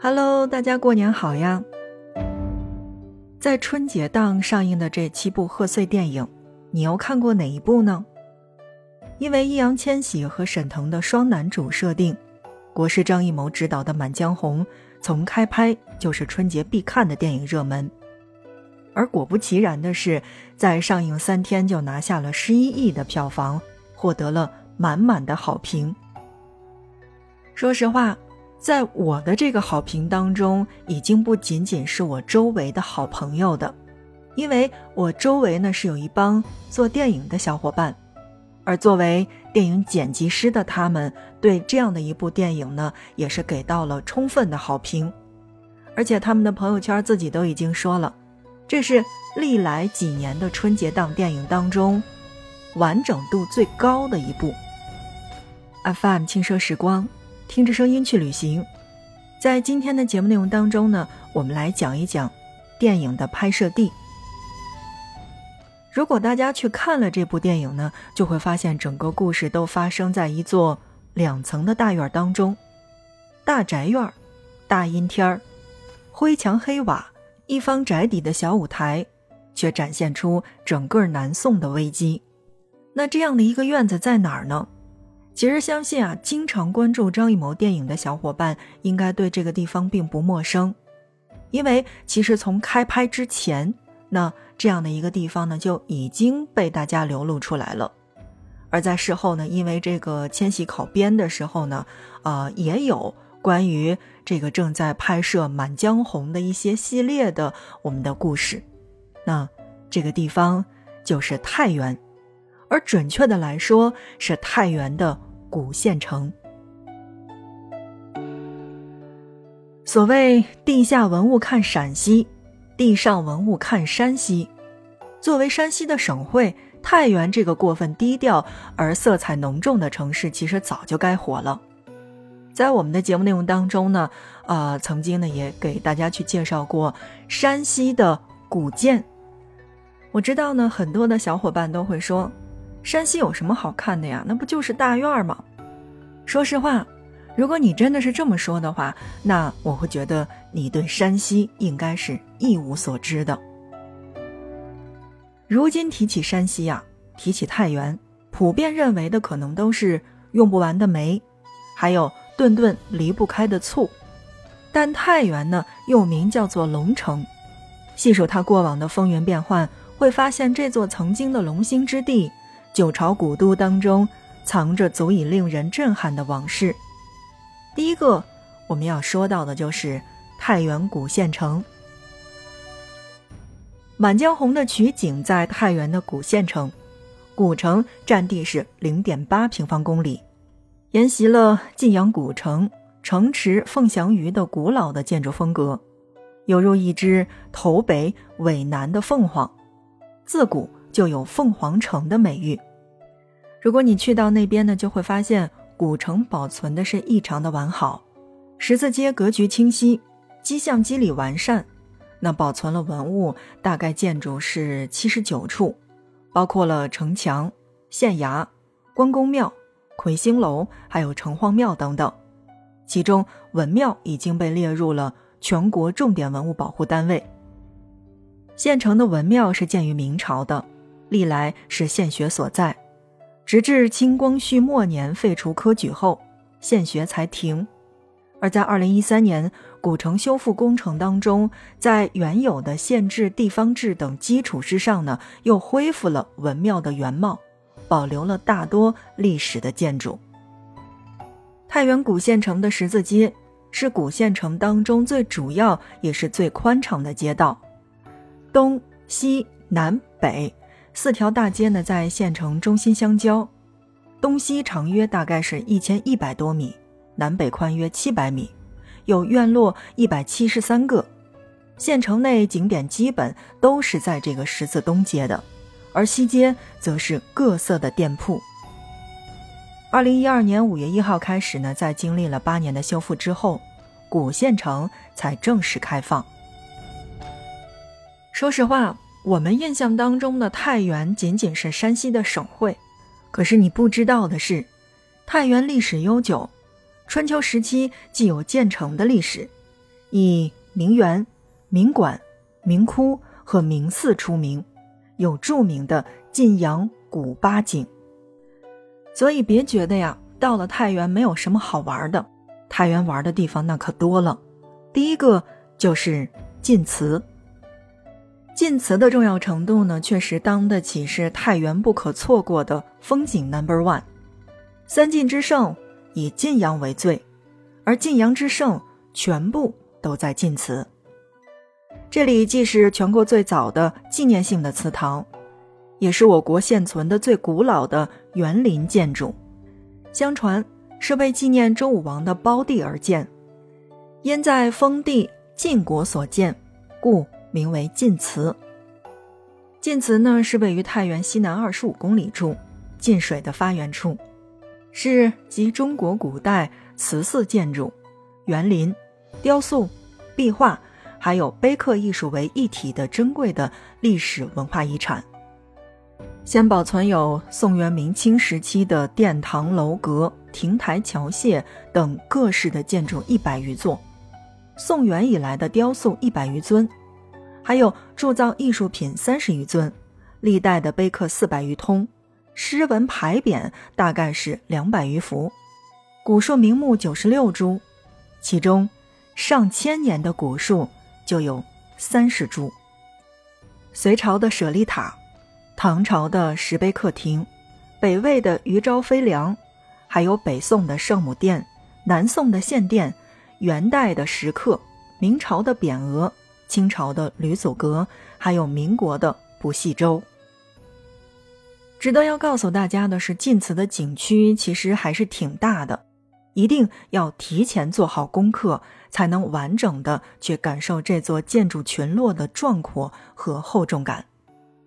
Hello，大家过年好呀！在春节档上映的这七部贺岁电影，你又看过哪一部呢？因为易烊千玺和沈腾的双男主设定，国师张艺谋执导的《满江红》从开拍就是春节必看的电影热门。而果不其然的是，在上映三天就拿下了十一亿的票房，获得了满满的好评。说实话。在我的这个好评当中，已经不仅仅是我周围的好朋友的，因为我周围呢是有一帮做电影的小伙伴，而作为电影剪辑师的他们，对这样的一部电影呢，也是给到了充分的好评，而且他们的朋友圈自己都已经说了，这是历来几年的春节档电影当中，完整度最高的一部。FM 轻奢时光。听着声音去旅行，在今天的节目内容当中呢，我们来讲一讲电影的拍摄地。如果大家去看了这部电影呢，就会发现整个故事都发生在一座两层的大院当中，大宅院，大阴天儿，灰墙黑瓦，一方宅邸的小舞台，却展现出整个南宋的危机。那这样的一个院子在哪儿呢？其实相信啊，经常关注张艺谋电影的小伙伴应该对这个地方并不陌生，因为其实从开拍之前，那这样的一个地方呢就已经被大家流露出来了。而在事后呢，因为这个千禧考编的时候呢，呃，也有关于这个正在拍摄《满江红》的一些系列的我们的故事。那这个地方就是太原，而准确的来说是太原的。古县城。所谓“地下文物看陕西，地上文物看山西”。作为山西的省会，太原这个过分低调而色彩浓重的城市，其实早就该火了。在我们的节目内容当中呢，呃，曾经呢也给大家去介绍过山西的古建。我知道呢，很多的小伙伴都会说。山西有什么好看的呀？那不就是大院吗？说实话，如果你真的是这么说的话，那我会觉得你对山西应该是一无所知的。如今提起山西呀，提起太原，普遍认为的可能都是用不完的煤，还有顿顿离不开的醋。但太原呢，又名叫做龙城。细数它过往的风云变幻，会发现这座曾经的龙兴之地。九朝古都当中，藏着足以令人震撼的往事。第一个我们要说到的就是太原古县城。《满江红》的取景在太原的古县城，古城占地是零点八平方公里，沿袭了晋阳古城城池凤翔鱼的古老的建筑风格，犹如一只头北尾南的凤凰，自古就有凤凰城的美誉。如果你去到那边呢，就会发现古城保存的是异常的完好，十字街格局清晰，基巷肌理完善。那保存了文物，大概建筑是七十九处，包括了城墙、县衙、关公庙、魁星楼，还有城隍庙等等。其中文庙已经被列入了全国重点文物保护单位。县城的文庙是建于明朝的，历来是县学所在。直至清光绪末年废除科举后，县学才停。而在二零一三年古城修复工程当中，在原有的县制、地方制等基础之上呢，又恢复了文庙的原貌，保留了大多历史的建筑。太原古县城的十字街是古县城当中最主要也是最宽敞的街道，东西南北。四条大街呢，在县城中心相交，东西长约大概是一千一百多米，南北宽约七百米，有院落一百七十三个。县城内景点基本都是在这个十字东街的，而西街则是各色的店铺。二零一二年五月一号开始呢，在经历了八年的修复之后，古县城才正式开放。说实话。我们印象当中的太原仅仅是山西的省会，可是你不知道的是，太原历史悠久，春秋时期既有建城的历史，以名园、名馆、名窟和名寺出名，有著名的晋阳古八景。所以别觉得呀，到了太原没有什么好玩的，太原玩的地方那可多了。第一个就是晋祠。晋祠的重要程度呢，确实当得起是太原不可错过的风景 number one。三晋之盛以晋阳为最，而晋阳之盛全部都在晋祠。这里既是全国最早的纪念性的祠堂，也是我国现存的最古老的园林建筑。相传是为纪念周武王的胞弟而建，因在封地晋国所建，故。名为晋祠。晋祠呢是位于太原西南二十五公里处，晋水的发源处，是集中国古代祠祀建筑、园林、雕塑、壁画，还有碑刻艺术为一体的珍贵的历史文化遗产。现保存有宋元明清时期的殿堂楼阁、亭台桥榭等各式的建筑一百余座，宋元以来的雕塑一百余尊。还有铸造艺术品三十余尊，历代的碑刻四百余通，诗文牌匾大概是两百余幅，古树名木九十六株，其中上千年的古树就有三十株。隋朝的舍利塔，唐朝的石碑刻亭，北魏的余昭飞梁，还有北宋的圣母殿、南宋的献殿，元代的石刻，明朝的匾额。清朝的吕祖阁，还有民国的不系舟。值得要告诉大家的是，晋祠的景区其实还是挺大的，一定要提前做好功课，才能完整的去感受这座建筑群落的壮阔和厚重感。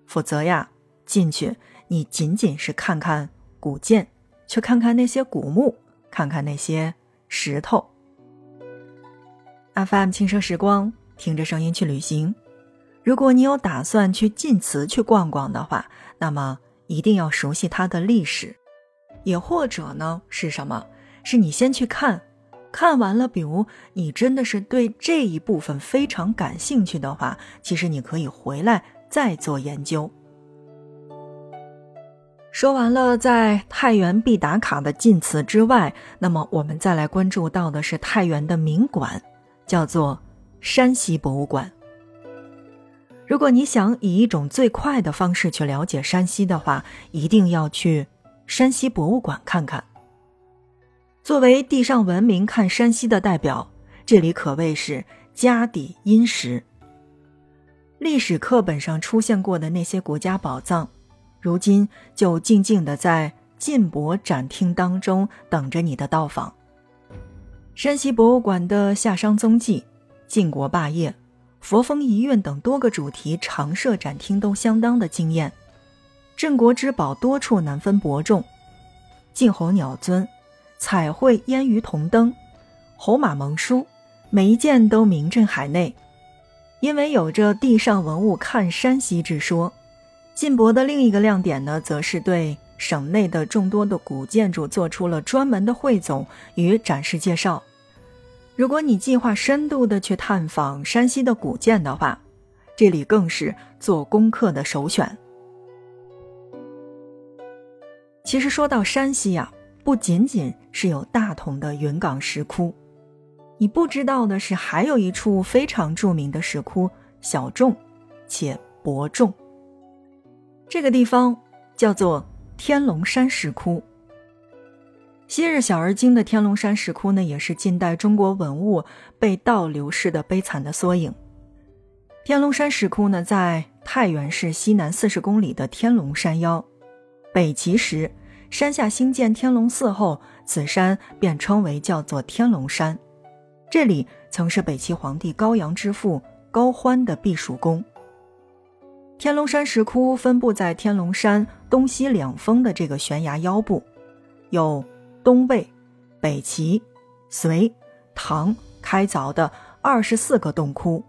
否则呀，进去你仅仅是看看古建，去看看那些古墓，看看那些石头。FM 轻奢时光。听着声音去旅行，如果你有打算去晋祠去逛逛的话，那么一定要熟悉它的历史，也或者呢是什么？是你先去看，看完了，比如你真的是对这一部分非常感兴趣的话，其实你可以回来再做研究。说完了在太原必打卡的晋祠之外，那么我们再来关注到的是太原的名馆，叫做。山西博物馆。如果你想以一种最快的方式去了解山西的话，一定要去山西博物馆看看。作为地上文明看山西的代表，这里可谓是家底殷实。历史课本上出现过的那些国家宝藏，如今就静静的在晋博展厅当中等着你的到访。山西博物馆的夏商踪迹。晋国霸业、佛风遗韵等多个主题常设展厅都相当的惊艳，镇国之宝多处难分伯仲，晋侯鸟尊、彩绘烟鱼铜灯、侯马盟书，每一件都名震海内。因为有着“地上文物看山西”之说，晋博的另一个亮点呢，则是对省内的众多的古建筑做出了专门的汇总与展示介绍。如果你计划深度的去探访山西的古建的话，这里更是做功课的首选。其实说到山西呀，不仅仅是有大同的云冈石窟，你不知道的是，还有一处非常著名的石窟，小众且博众。这个地方叫做天龙山石窟。昔日小而精的天龙山石窟呢，也是近代中国文物被盗流失的悲惨的缩影。天龙山石窟呢，在太原市西南四十公里的天龙山腰。北齐时，山下兴建天龙寺后，此山便称为叫做天龙山。这里曾是北齐皇帝高阳之父高欢的避暑宫。天龙山石窟分布在天龙山东西两峰的这个悬崖腰部，有。东魏、北齐、隋、唐开凿的二十四个洞窟，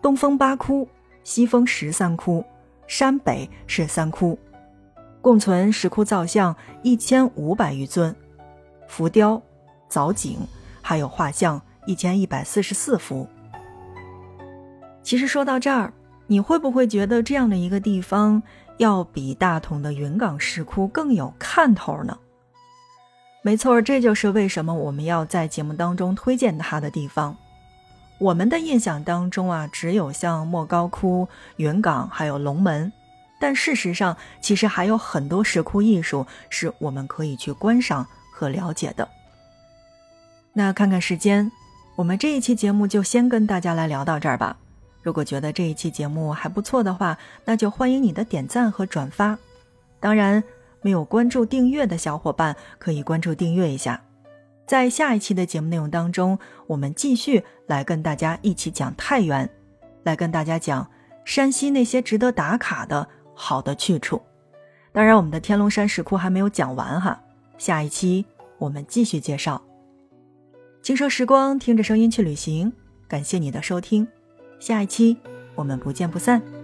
东风八窟，西风十三窟，山北是三窟，共存石窟造像一千五百余尊，浮雕、藻井还有画像一千一百四十四幅。其实说到这儿，你会不会觉得这样的一个地方要比大同的云冈石窟更有看头呢？没错，这就是为什么我们要在节目当中推荐它的地方。我们的印象当中啊，只有像莫高窟、云冈还有龙门，但事实上，其实还有很多石窟艺术是我们可以去观赏和了解的。那看看时间，我们这一期节目就先跟大家来聊到这儿吧。如果觉得这一期节目还不错的话，那就欢迎你的点赞和转发。当然，没有关注订阅的小伙伴可以关注订阅一下。在下一期的节目内容当中，我们继续来跟大家一起讲太原，来跟大家讲山西那些值得打卡的好的去处。当然，我们的天龙山石窟还没有讲完哈，下一期我们继续介绍。轻奢时光，听着声音去旅行。感谢你的收听，下一期我们不见不散。